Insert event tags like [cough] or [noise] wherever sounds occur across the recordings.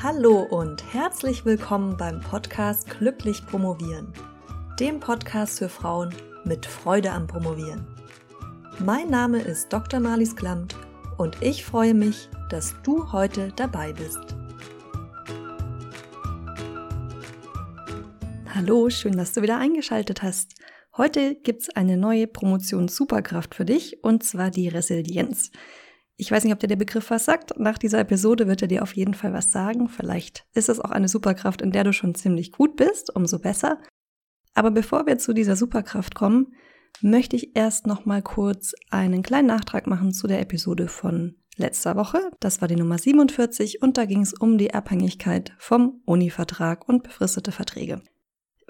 Hallo und herzlich willkommen beim Podcast Glücklich Promovieren, dem Podcast für Frauen mit Freude am Promovieren. Mein Name ist Dr. Marlies Klamt und ich freue mich, dass du heute dabei bist. Hallo, schön, dass du wieder eingeschaltet hast. Heute gibt es eine neue Promotion Superkraft für dich und zwar die Resilienz. Ich weiß nicht, ob dir der Begriff was sagt. Nach dieser Episode wird er dir auf jeden Fall was sagen. Vielleicht ist es auch eine Superkraft, in der du schon ziemlich gut bist, umso besser. Aber bevor wir zu dieser Superkraft kommen, möchte ich erst noch mal kurz einen kleinen Nachtrag machen zu der Episode von letzter Woche. Das war die Nummer 47 und da ging es um die Abhängigkeit vom Uni-Vertrag und befristete Verträge.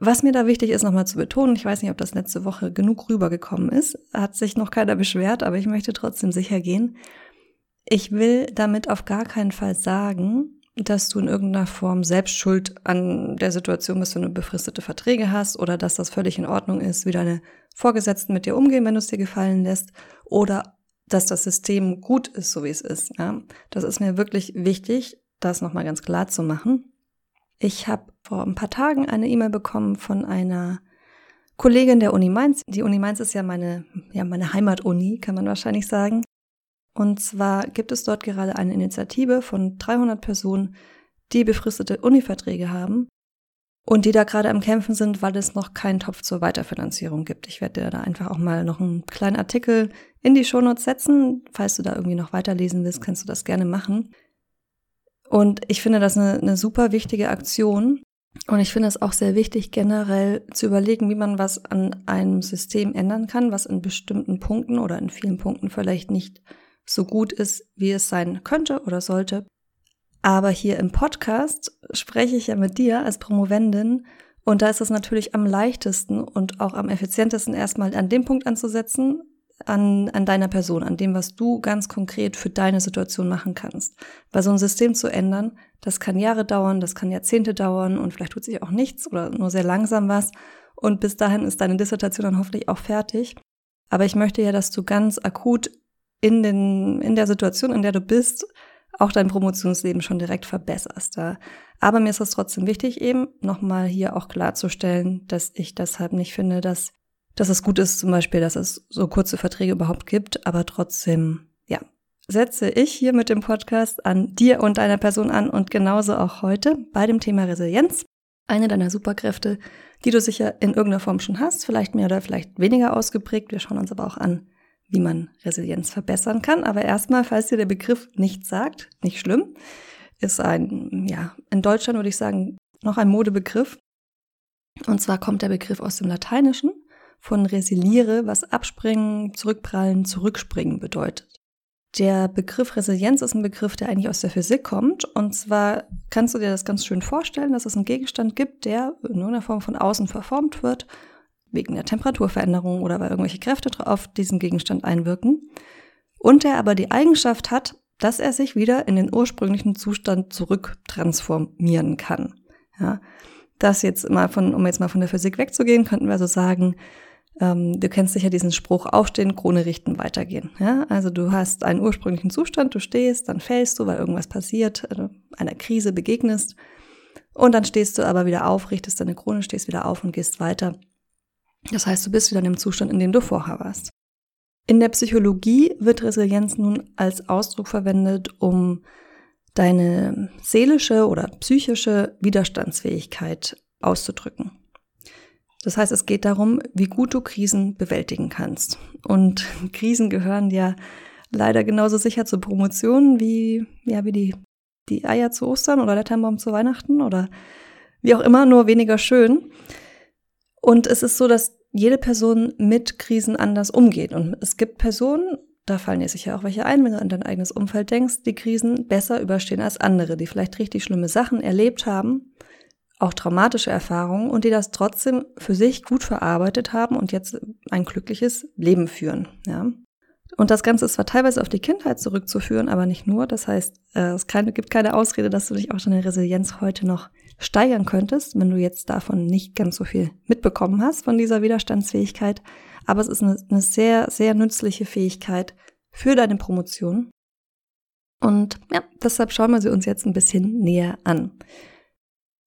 Was mir da wichtig ist, nochmal zu betonen, ich weiß nicht, ob das letzte Woche genug rübergekommen ist, hat sich noch keiner beschwert, aber ich möchte trotzdem sicher gehen. Ich will damit auf gar keinen Fall sagen, dass du in irgendeiner Form selbst schuld an der Situation bist, wenn du befristete Verträge hast oder dass das völlig in Ordnung ist, wie deine Vorgesetzten mit dir umgehen, wenn du es dir gefallen lässt oder dass das System gut ist, so wie es ist. Ja? Das ist mir wirklich wichtig, das nochmal ganz klar zu machen. Ich habe vor ein paar Tagen eine E-Mail bekommen von einer Kollegin der Uni Mainz. Die Uni Mainz ist ja meine, ja, meine Heimatuni, kann man wahrscheinlich sagen. Und zwar gibt es dort gerade eine Initiative von 300 Personen, die befristete Univerträge haben und die da gerade am Kämpfen sind, weil es noch keinen Topf zur Weiterfinanzierung gibt. Ich werde dir da einfach auch mal noch einen kleinen Artikel in die Shownotes setzen. Falls du da irgendwie noch weiterlesen willst, kannst du das gerne machen. Und ich finde das eine, eine super wichtige Aktion. Und ich finde es auch sehr wichtig, generell zu überlegen, wie man was an einem System ändern kann, was in bestimmten Punkten oder in vielen Punkten vielleicht nicht so gut ist, wie es sein könnte oder sollte. Aber hier im Podcast spreche ich ja mit dir als Promovendin und da ist es natürlich am leichtesten und auch am effizientesten erstmal an dem Punkt anzusetzen, an, an deiner Person, an dem, was du ganz konkret für deine Situation machen kannst. Weil so ein System zu ändern, das kann Jahre dauern, das kann Jahrzehnte dauern und vielleicht tut sich auch nichts oder nur sehr langsam was. Und bis dahin ist deine Dissertation dann hoffentlich auch fertig. Aber ich möchte ja, dass du ganz akut in, den, in der Situation, in der du bist, auch dein Promotionsleben schon direkt verbesserst. Ja. Aber mir ist es trotzdem wichtig, eben nochmal hier auch klarzustellen, dass ich deshalb nicht finde, dass, dass es gut ist, zum Beispiel, dass es so kurze Verträge überhaupt gibt, aber trotzdem, ja, setze ich hier mit dem Podcast an dir und deiner Person an und genauso auch heute bei dem Thema Resilienz. Eine deiner Superkräfte, die du sicher in irgendeiner Form schon hast, vielleicht mehr oder vielleicht weniger ausgeprägt. Wir schauen uns aber auch an, wie man Resilienz verbessern kann. Aber erstmal, falls dir der Begriff nichts sagt, nicht schlimm, ist ein, ja, in Deutschland würde ich sagen, noch ein Modebegriff. Und zwar kommt der Begriff aus dem Lateinischen von resiliere, was abspringen, zurückprallen, zurückspringen bedeutet. Der Begriff Resilienz ist ein Begriff, der eigentlich aus der Physik kommt. Und zwar kannst du dir das ganz schön vorstellen, dass es einen Gegenstand gibt, der in irgendeiner Form von außen verformt wird wegen der Temperaturveränderung oder weil irgendwelche Kräfte auf diesen Gegenstand einwirken. Und er aber die Eigenschaft hat, dass er sich wieder in den ursprünglichen Zustand zurücktransformieren kann. Ja, das jetzt mal von, um jetzt mal von der Physik wegzugehen, könnten wir also sagen, ähm, du kennst sicher diesen Spruch, aufstehen, Krone richten, weitergehen. Ja, also du hast einen ursprünglichen Zustand, du stehst, dann fällst du, weil irgendwas passiert, also einer Krise begegnest. Und dann stehst du aber wieder auf, richtest deine Krone, stehst wieder auf und gehst weiter. Das heißt, du bist wieder in dem Zustand, in dem du vorher warst. In der Psychologie wird Resilienz nun als Ausdruck verwendet, um deine seelische oder psychische Widerstandsfähigkeit auszudrücken. Das heißt, es geht darum, wie gut du Krisen bewältigen kannst. Und [laughs] Krisen gehören ja leider genauso sicher zur Promotion wie, ja, wie die, die Eier zu Ostern oder der Tannenbaum zu Weihnachten oder wie auch immer, nur weniger schön. Und es ist so, dass jede Person mit Krisen anders umgeht. Und es gibt Personen, da fallen dir sicher auch welche ein, wenn du an dein eigenes Umfeld denkst, die Krisen besser überstehen als andere, die vielleicht richtig schlimme Sachen erlebt haben, auch traumatische Erfahrungen und die das trotzdem für sich gut verarbeitet haben und jetzt ein glückliches Leben führen. Ja. Und das Ganze ist zwar teilweise auf die Kindheit zurückzuführen, aber nicht nur. Das heißt, äh, es gibt keine Ausrede, dass du dich auch deine Resilienz heute noch steigern könntest, wenn du jetzt davon nicht ganz so viel mitbekommen hast von dieser Widerstandsfähigkeit. Aber es ist eine, eine sehr, sehr nützliche Fähigkeit für deine Promotion. Und ja, deshalb schauen wir sie uns jetzt ein bisschen näher an.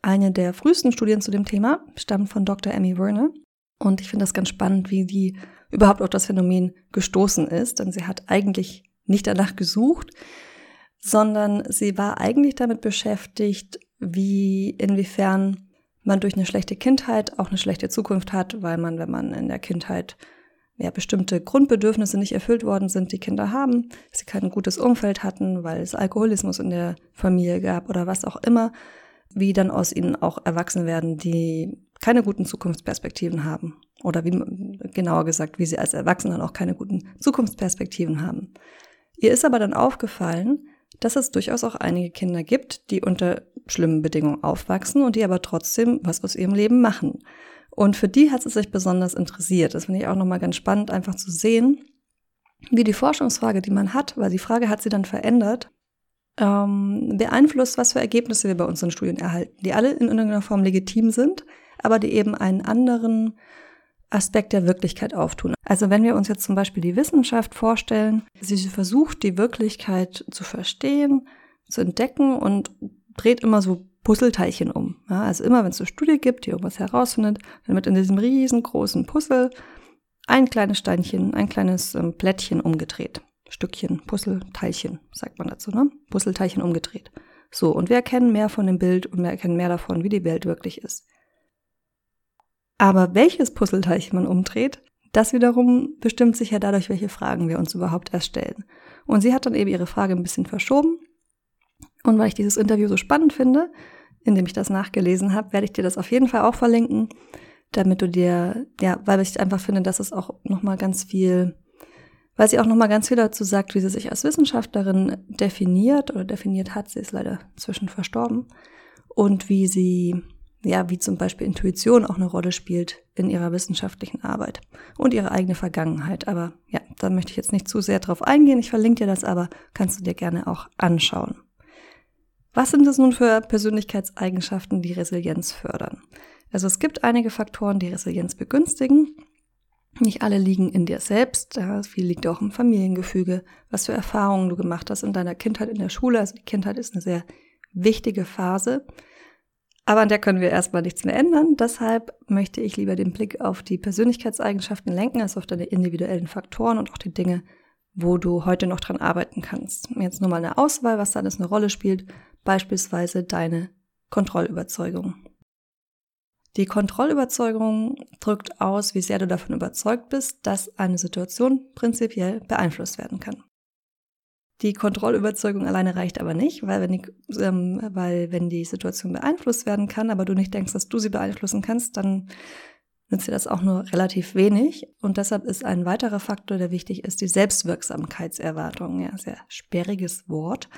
Eine der frühesten Studien zu dem Thema stammt von Dr. Emmy Werner. Und ich finde das ganz spannend, wie die überhaupt auf das Phänomen gestoßen ist. Denn sie hat eigentlich nicht danach gesucht, sondern sie war eigentlich damit beschäftigt, wie inwiefern man durch eine schlechte Kindheit auch eine schlechte Zukunft hat, weil man, wenn man in der Kindheit ja, bestimmte Grundbedürfnisse nicht erfüllt worden sind, die Kinder haben, sie kein gutes Umfeld hatten, weil es Alkoholismus in der Familie gab oder was auch immer, wie dann aus ihnen auch erwachsen werden, die keine guten Zukunftsperspektiven haben. Oder wie genauer gesagt, wie sie als Erwachsene auch keine guten Zukunftsperspektiven haben. Ihr ist aber dann aufgefallen, dass es durchaus auch einige Kinder gibt, die unter schlimmen Bedingungen aufwachsen und die aber trotzdem was aus ihrem Leben machen. Und für die hat es sich besonders interessiert. Das finde ich auch nochmal ganz spannend, einfach zu sehen, wie die Forschungsfrage, die man hat, weil die Frage hat sie dann verändert, ähm, beeinflusst, was für Ergebnisse wir bei unseren Studien erhalten, die alle in irgendeiner Form legitim sind, aber die eben einen anderen Aspekt der Wirklichkeit auftun. Also wenn wir uns jetzt zum Beispiel die Wissenschaft vorstellen, sie versucht, die Wirklichkeit zu verstehen, zu entdecken und dreht immer so Puzzleteilchen um. Ja, also immer, wenn es eine Studie gibt, die irgendwas herausfindet, dann wird in diesem riesengroßen Puzzle ein kleines Steinchen, ein kleines ähm, Blättchen umgedreht. Stückchen, Puzzleteilchen, sagt man dazu, ne? Puzzleteilchen umgedreht. So, und wir erkennen mehr von dem Bild und wir erkennen mehr davon, wie die Welt wirklich ist. Aber welches Puzzleteilchen man umdreht, das wiederum bestimmt sich ja dadurch, welche Fragen wir uns überhaupt erst stellen. Und sie hat dann eben ihre Frage ein bisschen verschoben und weil ich dieses Interview so spannend finde, indem ich das nachgelesen habe, werde ich dir das auf jeden Fall auch verlinken, damit du dir, ja, weil ich einfach finde, dass es auch nochmal ganz viel, weil sie auch nochmal ganz viel dazu sagt, wie sie sich als Wissenschaftlerin definiert oder definiert hat, sie ist leider zwischen verstorben, und wie sie, ja, wie zum Beispiel Intuition auch eine Rolle spielt in ihrer wissenschaftlichen Arbeit und ihre eigene Vergangenheit. Aber ja, da möchte ich jetzt nicht zu sehr drauf eingehen. Ich verlinke dir das aber, kannst du dir gerne auch anschauen. Was sind es nun für Persönlichkeitseigenschaften, die Resilienz fördern? Also es gibt einige Faktoren, die Resilienz begünstigen. Nicht alle liegen in dir selbst, ja, viel liegt auch im Familiengefüge, was für Erfahrungen du gemacht hast in deiner Kindheit in der Schule. Also die Kindheit ist eine sehr wichtige Phase, aber an der können wir erstmal nichts mehr ändern. Deshalb möchte ich lieber den Blick auf die Persönlichkeitseigenschaften lenken, als auf deine individuellen Faktoren und auch die Dinge, wo du heute noch dran arbeiten kannst. Jetzt nur mal eine Auswahl, was da alles eine Rolle spielt, beispielsweise deine Kontrollüberzeugung. Die Kontrollüberzeugung drückt aus, wie sehr du davon überzeugt bist, dass eine Situation prinzipiell beeinflusst werden kann. Die Kontrollüberzeugung alleine reicht aber nicht, weil wenn, die, ähm, weil wenn die Situation beeinflusst werden kann, aber du nicht denkst, dass du sie beeinflussen kannst, dann nützt dir das auch nur relativ wenig. Und deshalb ist ein weiterer Faktor, der wichtig ist, die Selbstwirksamkeitserwartung. Ja, sehr sperriges Wort.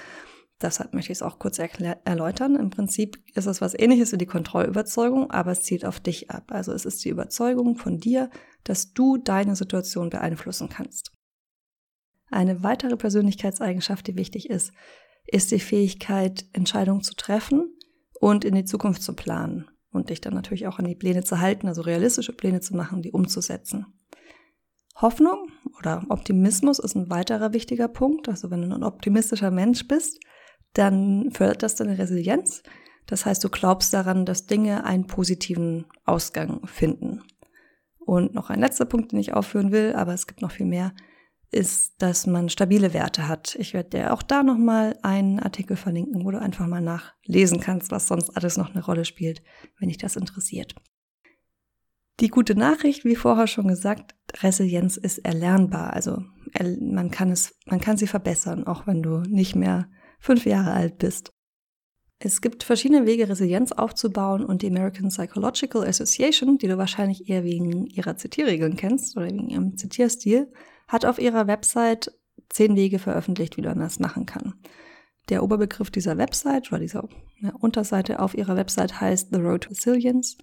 Deshalb möchte ich es auch kurz erläutern. Im Prinzip ist es was ähnliches wie die Kontrollüberzeugung, aber es zielt auf dich ab. Also es ist die Überzeugung von dir, dass du deine Situation beeinflussen kannst. Eine weitere Persönlichkeitseigenschaft, die wichtig ist, ist die Fähigkeit, Entscheidungen zu treffen und in die Zukunft zu planen und dich dann natürlich auch an die Pläne zu halten, also realistische Pläne zu machen, die umzusetzen. Hoffnung oder Optimismus ist ein weiterer wichtiger Punkt. Also wenn du ein optimistischer Mensch bist, dann fördert das deine Resilienz. Das heißt, du glaubst daran, dass Dinge einen positiven Ausgang finden. Und noch ein letzter Punkt, den ich aufführen will, aber es gibt noch viel mehr, ist, dass man stabile Werte hat. Ich werde dir auch da nochmal einen Artikel verlinken, wo du einfach mal nachlesen kannst, was sonst alles noch eine Rolle spielt, wenn dich das interessiert. Die gute Nachricht, wie vorher schon gesagt, Resilienz ist erlernbar. Also man kann es, man kann sie verbessern, auch wenn du nicht mehr fünf Jahre alt bist. Es gibt verschiedene Wege, Resilienz aufzubauen und die American Psychological Association, die du wahrscheinlich eher wegen ihrer Zitierregeln kennst oder wegen ihrem Zitierstil, hat auf ihrer Website zehn Wege veröffentlicht, wie du das machen kann. Der Oberbegriff dieser Website oder dieser ja, Unterseite auf ihrer Website heißt The Road to Resilience.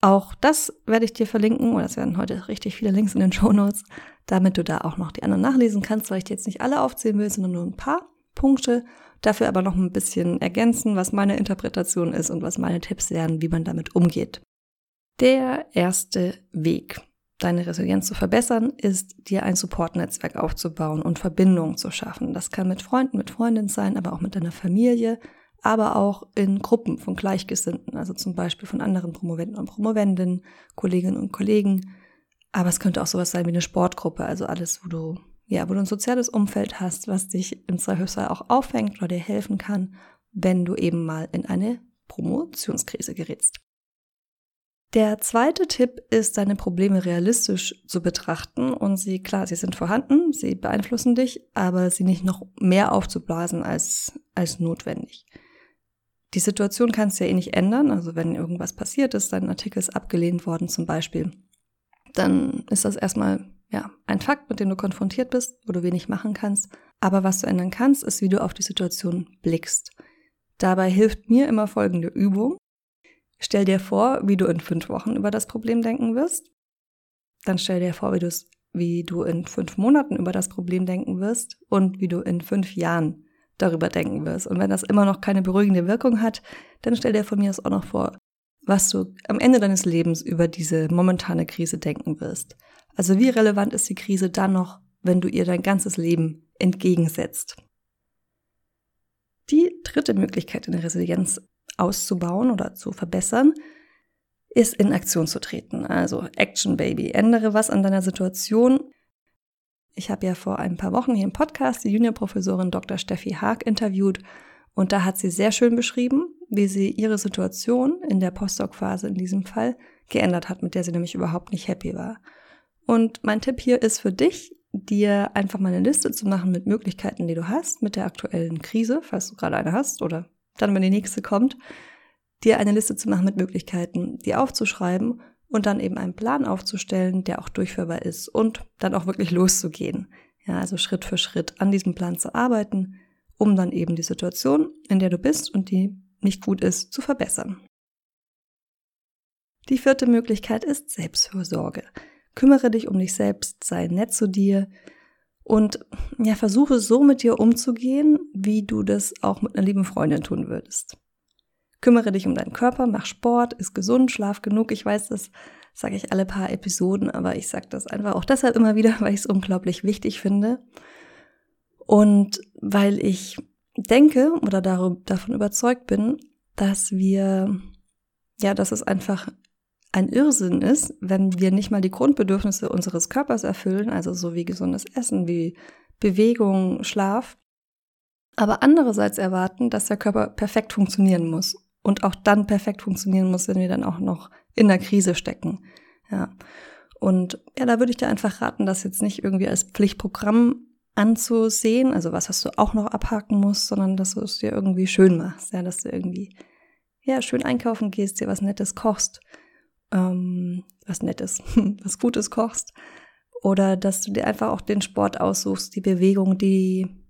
Auch das werde ich dir verlinken, oder es werden heute richtig viele Links in den Show Notes, damit du da auch noch die anderen nachlesen kannst, weil ich dir jetzt nicht alle aufzählen will, sondern nur ein paar Punkte. Dafür aber noch ein bisschen ergänzen, was meine Interpretation ist und was meine Tipps wären, wie man damit umgeht. Der erste Weg deine Resilienz zu verbessern, ist dir ein Supportnetzwerk aufzubauen und Verbindungen zu schaffen. Das kann mit Freunden, mit Freundinnen sein, aber auch mit deiner Familie, aber auch in Gruppen von Gleichgesinnten, also zum Beispiel von anderen Promoventen und Promovendinnen, Kolleginnen und Kollegen. Aber es könnte auch sowas sein wie eine Sportgruppe, also alles, wo du, ja, wo du ein soziales Umfeld hast, was dich im Zweifelsfall auch auffängt oder dir helfen kann, wenn du eben mal in eine Promotionskrise gerätst. Der zweite Tipp ist, deine Probleme realistisch zu betrachten und sie, klar, sie sind vorhanden, sie beeinflussen dich, aber sie nicht noch mehr aufzublasen als, als notwendig. Die Situation kannst du ja eh nicht ändern, also wenn irgendwas passiert ist, dein Artikel ist abgelehnt worden zum Beispiel, dann ist das erstmal ja, ein Fakt, mit dem du konfrontiert bist, wo du wenig machen kannst. Aber was du ändern kannst, ist, wie du auf die Situation blickst. Dabei hilft mir immer folgende Übung. Stell dir vor, wie du in fünf Wochen über das Problem denken wirst. Dann stell dir vor, wie, wie du in fünf Monaten über das Problem denken wirst und wie du in fünf Jahren darüber denken wirst. Und wenn das immer noch keine beruhigende Wirkung hat, dann stell dir von mir aus auch noch vor, was du am Ende deines Lebens über diese momentane Krise denken wirst. Also wie relevant ist die Krise dann noch, wenn du ihr dein ganzes Leben entgegensetzt? Die dritte Möglichkeit, eine Resilienz auszubauen oder zu verbessern, ist in Aktion zu treten. Also Action Baby. Ändere was an deiner Situation. Ich habe ja vor ein paar Wochen hier im Podcast die Juniorprofessorin Dr. Steffi Haag interviewt und da hat sie sehr schön beschrieben, wie sie ihre Situation in der Postdoc-Phase in diesem Fall geändert hat, mit der sie nämlich überhaupt nicht happy war. Und mein Tipp hier ist für dich, dir einfach mal eine Liste zu machen mit Möglichkeiten, die du hast, mit der aktuellen Krise, falls du gerade eine hast oder dann, wenn die nächste kommt, dir eine Liste zu machen mit Möglichkeiten, die aufzuschreiben und dann eben einen Plan aufzustellen, der auch durchführbar ist und dann auch wirklich loszugehen. Ja, also Schritt für Schritt an diesem Plan zu arbeiten, um dann eben die Situation, in der du bist und die nicht gut ist, zu verbessern. Die vierte Möglichkeit ist Selbstfürsorge. Kümmere dich um dich selbst, sei nett zu dir und ja, versuche so mit dir umzugehen, wie du das auch mit einer lieben Freundin tun würdest. Kümmere dich um deinen Körper, mach Sport, ist gesund, schlaf genug. Ich weiß, das sage ich alle paar Episoden, aber ich sage das einfach auch deshalb immer wieder, [laughs] weil ich es unglaublich wichtig finde. Und weil ich denke oder davon überzeugt bin, dass wir, ja, dass es einfach ein Irrsinn ist, wenn wir nicht mal die Grundbedürfnisse unseres Körpers erfüllen, also so wie gesundes Essen, wie Bewegung, Schlaf, aber andererseits erwarten, dass der Körper perfekt funktionieren muss und auch dann perfekt funktionieren muss, wenn wir dann auch noch in der Krise stecken. Ja. Und ja, da würde ich dir einfach raten, das jetzt nicht irgendwie als Pflichtprogramm anzusehen, also was, was du auch noch abhaken musst, sondern dass du es dir irgendwie schön machst, ja, dass du irgendwie ja schön einkaufen gehst, dir was Nettes kochst, ähm, was Nettes, [laughs] was Gutes kochst, oder dass du dir einfach auch den Sport aussuchst, die Bewegung, die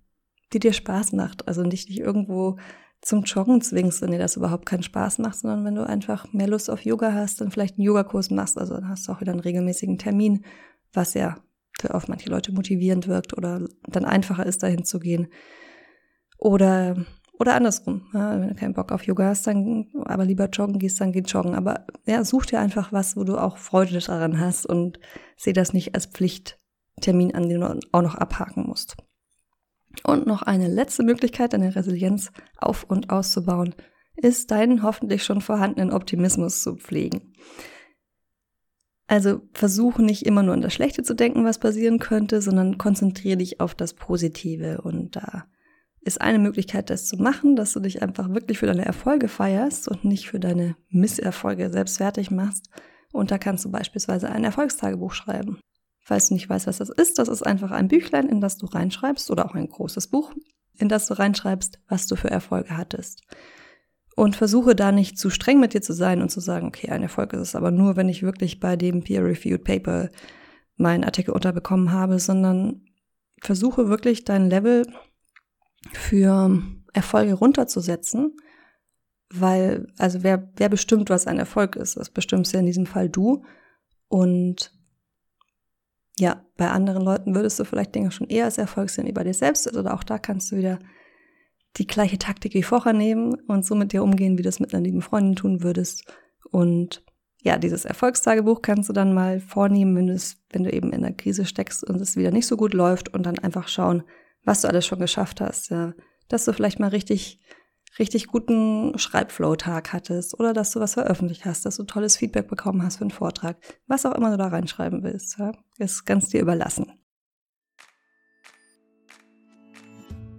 die dir Spaß macht, also nicht dich irgendwo zum Joggen zwingst, wenn dir das überhaupt keinen Spaß macht, sondern wenn du einfach mehr Lust auf Yoga hast, dann vielleicht einen Yogakurs machst, also dann hast du auch wieder einen regelmäßigen Termin, was ja für auf manche Leute motivierend wirkt oder dann einfacher ist, dahin zu gehen. Oder, oder andersrum. Ja, wenn du keinen Bock auf Yoga hast, dann aber lieber joggen gehst, dann geh joggen. Aber ja, such dir einfach was, wo du auch Freude daran hast und seh das nicht als Pflichttermin an, den du auch noch abhaken musst. Und noch eine letzte Möglichkeit, deine Resilienz auf und auszubauen, ist deinen hoffentlich schon vorhandenen Optimismus zu pflegen. Also versuche nicht immer nur an das Schlechte zu denken, was passieren könnte, sondern konzentriere dich auf das Positive. Und da ist eine Möglichkeit, das zu machen, dass du dich einfach wirklich für deine Erfolge feierst und nicht für deine Misserfolge selbst fertig machst. Und da kannst du beispielsweise ein Erfolgstagebuch schreiben. Falls du nicht weißt, was das ist, das ist einfach ein Büchlein, in das du reinschreibst oder auch ein großes Buch, in das du reinschreibst, was du für Erfolge hattest. Und versuche da nicht zu streng mit dir zu sein und zu sagen, okay, ein Erfolg ist es aber nur, wenn ich wirklich bei dem Peer-Reviewed Paper meinen Artikel unterbekommen habe, sondern versuche wirklich dein Level für Erfolge runterzusetzen, weil, also wer, wer bestimmt, was ein Erfolg ist? Das bestimmst ja in diesem Fall du. Und ja, bei anderen Leuten würdest du vielleicht Dinge schon eher als Erfolg sehen wie bei dir selbst. Also auch da kannst du wieder die gleiche Taktik wie vorher nehmen und so mit dir umgehen, wie du es mit einer lieben Freundin tun würdest. Und ja, dieses Erfolgstagebuch kannst du dann mal vornehmen, wenn, wenn du eben in der Krise steckst und es wieder nicht so gut läuft und dann einfach schauen, was du alles schon geschafft hast. Ja. Dass du vielleicht mal richtig, richtig guten Schreibflow-Tag hattest oder dass du was veröffentlicht hast, dass du tolles Feedback bekommen hast für einen Vortrag. Was auch immer du da reinschreiben willst, ja, ist ganz dir überlassen.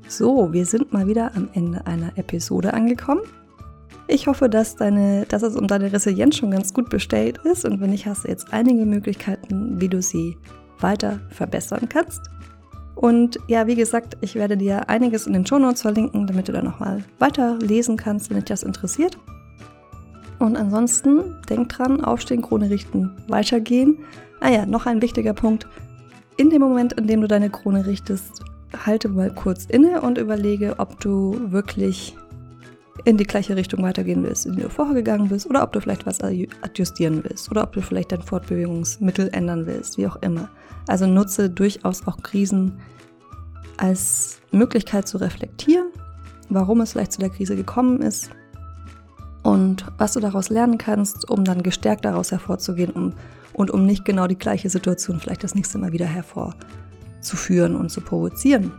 So, wir sind mal wieder am Ende einer Episode angekommen. Ich hoffe, dass, deine, dass es um deine Resilienz schon ganz gut bestellt ist und wenn nicht, hast du jetzt einige Möglichkeiten, wie du sie weiter verbessern kannst. Und ja, wie gesagt, ich werde dir einiges in den Show Notes verlinken, damit du da nochmal weiter lesen kannst, wenn dich das interessiert. Und ansonsten, denk dran, aufstehen, Krone richten, weitergehen. Ah ja, noch ein wichtiger Punkt. In dem Moment, in dem du deine Krone richtest, halte mal kurz inne und überlege, ob du wirklich in die gleiche Richtung weitergehen willst, in die du vorher gegangen bist, oder ob du vielleicht was adjustieren willst, oder ob du vielleicht dein Fortbewegungsmittel ändern willst, wie auch immer. Also nutze durchaus auch Krisen als Möglichkeit zu reflektieren, warum es vielleicht zu der Krise gekommen ist und was du daraus lernen kannst, um dann gestärkt daraus hervorzugehen um, und um nicht genau die gleiche Situation vielleicht das nächste Mal wieder hervorzuführen und zu provozieren.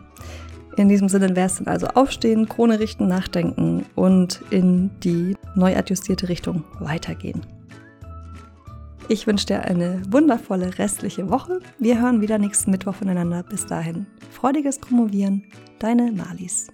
In diesem Sinne wäre es dann also aufstehen, Krone richten, nachdenken und in die neu adjustierte Richtung weitergehen. Ich wünsche dir eine wundervolle restliche Woche. Wir hören wieder nächsten Mittwoch voneinander. Bis dahin, freudiges Promovieren, deine Malis.